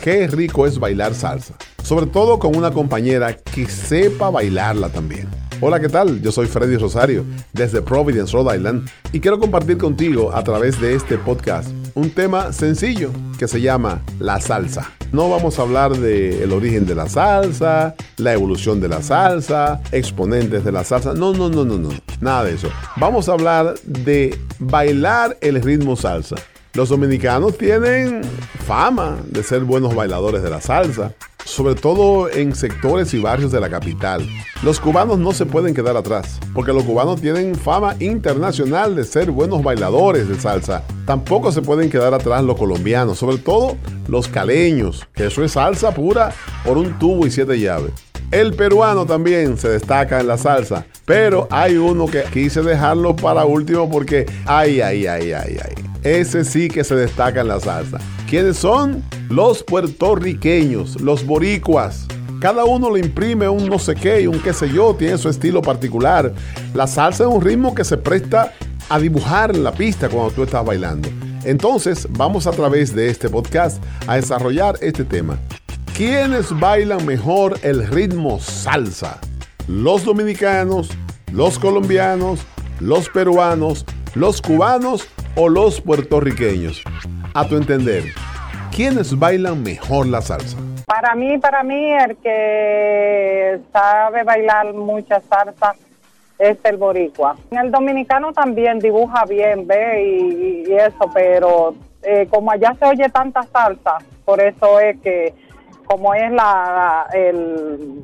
qué rico es bailar salsa, sobre todo con una compañera que sepa bailarla también. Hola, ¿qué tal? Yo soy Freddy Rosario desde Providence, Rhode Island y quiero compartir contigo a través de este podcast un tema sencillo que se llama la salsa. No vamos a hablar del el origen de la salsa, la evolución de la salsa, exponentes de la salsa. No, no, no, no, no. Nada de eso. Vamos a hablar de bailar el ritmo salsa. Los dominicanos tienen fama de ser buenos bailadores de la salsa, sobre todo en sectores y barrios de la capital. Los cubanos no se pueden quedar atrás, porque los cubanos tienen fama internacional de ser buenos bailadores de salsa. Tampoco se pueden quedar atrás los colombianos, sobre todo los caleños, que eso es salsa pura por un tubo y siete llaves. El peruano también se destaca en la salsa, pero hay uno que quise dejarlo para último porque ay, ay, ay, ay, ay. Ese sí que se destaca en la salsa. ¿Quiénes son? Los puertorriqueños, los boricuas. Cada uno le imprime un no sé qué y un qué sé yo, tiene su estilo particular. La salsa es un ritmo que se presta a dibujar en la pista cuando tú estás bailando. Entonces, vamos a través de este podcast a desarrollar este tema. ¿Quiénes bailan mejor el ritmo salsa? ¿Los dominicanos, los colombianos, los peruanos, los cubanos o los puertorriqueños? A tu entender, ¿quiénes bailan mejor la salsa? Para mí, para mí, el que sabe bailar mucha salsa es el boricua. El dominicano también dibuja bien, ve, y, y eso, pero eh, como allá se oye tanta salsa, por eso es que como es la, el,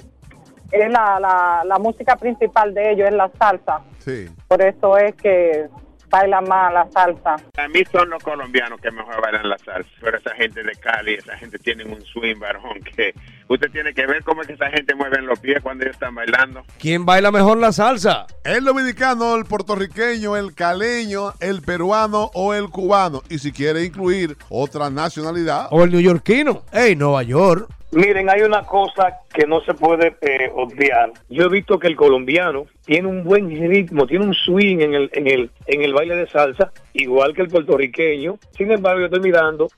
es la, la, la música principal de ellos, es la salsa. Sí. Por eso es que bailan más la salsa. A mí son los colombianos que mejor bailan la salsa, pero esa gente de Cali, esa gente tiene un swing barjón que usted tiene que ver cómo es que esa gente mueve los pies cuando ellos están bailando. ¿Quién baila mejor la salsa? El dominicano, el puertorriqueño, el caleño, el peruano o el cubano. Y si quiere incluir otra nacionalidad, ¿O el neoyorquino? ¡Ey, Nueva York! Miren, hay una cosa que no se puede eh, obviar. Yo he visto que el colombiano tiene un buen ritmo, tiene un swing en el, en el, en el baile de salsa, igual que el puertorriqueño. Sin embargo, yo estoy mirando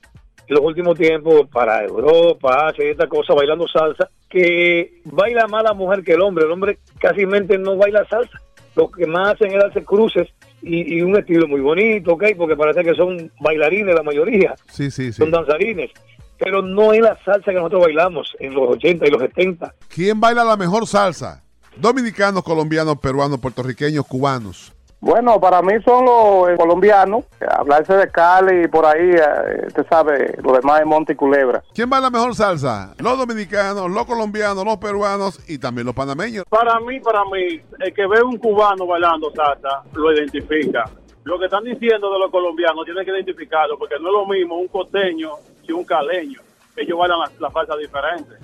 los últimos tiempos para Europa, Asia y esta cosa, bailando salsa, que baila más la mujer que el hombre. El hombre casi no baila salsa. Lo que más hacen es darse cruces y, y un estilo muy bonito, ¿ok? Porque parece que son bailarines la mayoría sí, sí, sí. son danzarines, pero no es la salsa que nosotros bailamos en los 80 y los 70. ¿Quién baila la mejor salsa? Dominicanos, colombianos, peruanos, puertorriqueños, cubanos. Bueno, para mí son los eh, colombianos. Hablarse de Cali y por ahí, eh, usted sabe, lo demás es Monte y Culebra. ¿Quién baila mejor salsa? Los dominicanos, los colombianos, los peruanos y también los panameños. Para mí, para mí, el que ve un cubano bailando salsa lo identifica. Lo que están diciendo de los colombianos tienen que identificarlo porque no es lo mismo un costeño que un caleño. Ellos bailan la, la salsa diferente.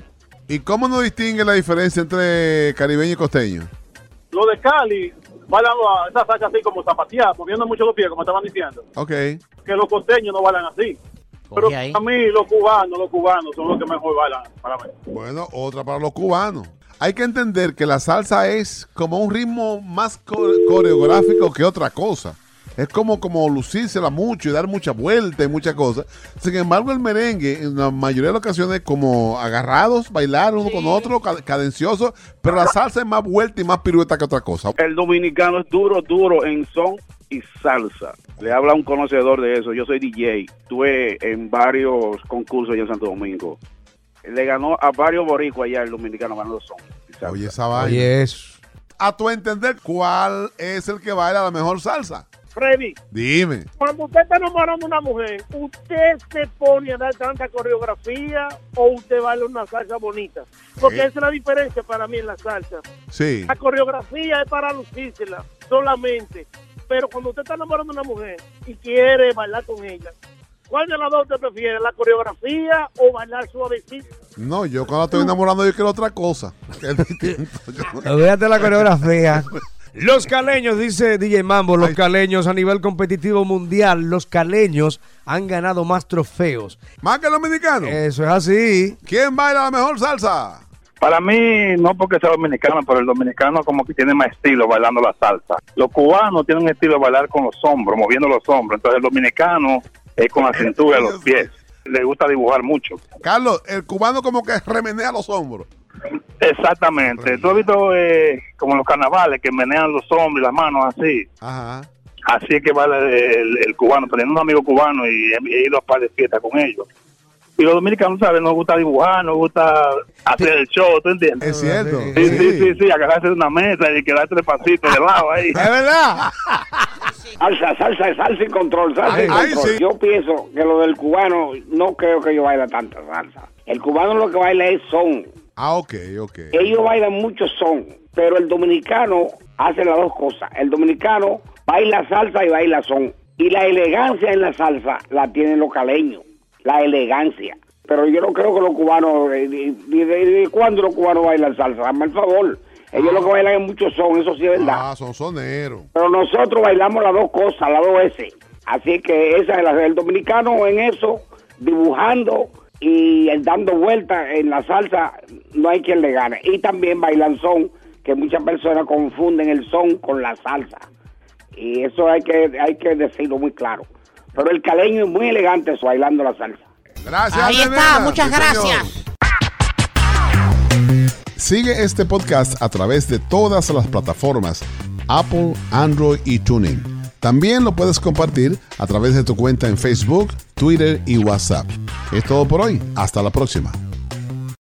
¿Y cómo no distingue la diferencia entre caribeño y costeño? Los de Cali bailan la- esa salsa así como zapateada, moviendo mucho los pies, como estaban diciendo. Ok. Que los costeños no bailan así. Pero para mí, los cubanos, los cubanos son los que mejor bailan para mí. Bueno, otra para los cubanos. Hay que entender que la salsa es como un ritmo más co- coreográfico que otra cosa. Es como, como lucírsela mucho y dar mucha vuelta y muchas cosas. Sin embargo, el merengue, en la mayoría de las ocasiones, como agarrados, bailar uno con otro, ca- cadencioso, pero la salsa es más vuelta y más pirueta que otra cosa. El dominicano es duro, duro en son y salsa. Le habla un conocedor de eso. Yo soy DJ. Estuve en varios concursos allá en Santo Domingo. Le ganó a varios boricuas allá el dominicano ganando son. y salsa. Oye, esa vaina. Oye, eso. A tu entender, ¿cuál es el que baila la mejor salsa? Freddy, Dime. cuando usted está enamorando a una mujer, ¿usted se pone a dar tanta coreografía o usted baila una salsa bonita? Porque Sí. esa es la diferencia para mí en la salsa. Sí. La coreografía es para lucírsela solamente. Pero cuando usted está enamorando a una mujer y quiere bailar con ella, ¿cuál de las dos usted prefiere? ¿La coreografía o bailar suavecito? No, yo cuando estoy enamorando yo quiero otra cosa. Que es distinto. Olvídate la coreografía. Los caleños, dice DJ Mambo, los caleños a nivel competitivo mundial, los caleños han ganado más trofeos. Más que el dominicano. Eso es así. ¿Quién baila la mejor salsa? Para mí, no porque sea dominicano, pero el dominicano como que tiene más estilo bailando la salsa. Los cubanos tienen un estilo de bailar con los hombros, moviendo los hombros. Entonces el dominicano es con la cintura y los pies. le gusta dibujar mucho. Carlos, el cubano como que remenea los hombros. Exactamente. Tú has visto eh, como los carnavales que menean los hombros y las manos así. Ajá. Así es que va el, el- el cubano. Teniendo un amigo cubano y he, he ido a par de fiestas con ellos. Y los dominicanos, ¿sabes? Nos gusta dibujar, nos gusta hacer el show, ¿tú entiendes? Es cierto. Sí, sí, sí, sí, agarrarse de una mesa y quedarse despacito de lado ahí. Es verdad. Salsa, salsa, salsa y control, salsa y Ay, control. sí. Yo pienso que lo del cubano, no creo que ellos bailen tanta salsa. El cubano lo que baila es son. Ah, ok, ok. Ellos bailan mucho son, pero el dominicano hace las dos cosas. El dominicano baila salsa y baila son. Y la elegancia en la salsa la tienen los caleños, la elegancia. Pero yo no creo que los cubanos, eh, ¿de, de- de- de cuándo los cubanos bailan salsa? Dame el favor. Ellos lo que bailan es mucho son, eso sí es verdad. Ah, son soneros. Pero nosotros bailamos las dos cosas, las dos S. Así que esa es la el dominicano en eso, dibujando y dando vueltas en la salsa, no hay quien le gane. Y también bailan son, que muchas personas confunden el son con la salsa. Y eso hay que, hay que decirlo muy claro. Pero el caleño es muy elegante bailando la salsa. Gracias. Ahí está, muchas Sí, señor. gracias. Sigue este podcast a través de todas las plataformas Apple, Android y Tuning. También lo puedes compartir a través de tu cuenta en Facebook, Twitter y WhatsApp. Es todo por hoy. Hasta la próxima.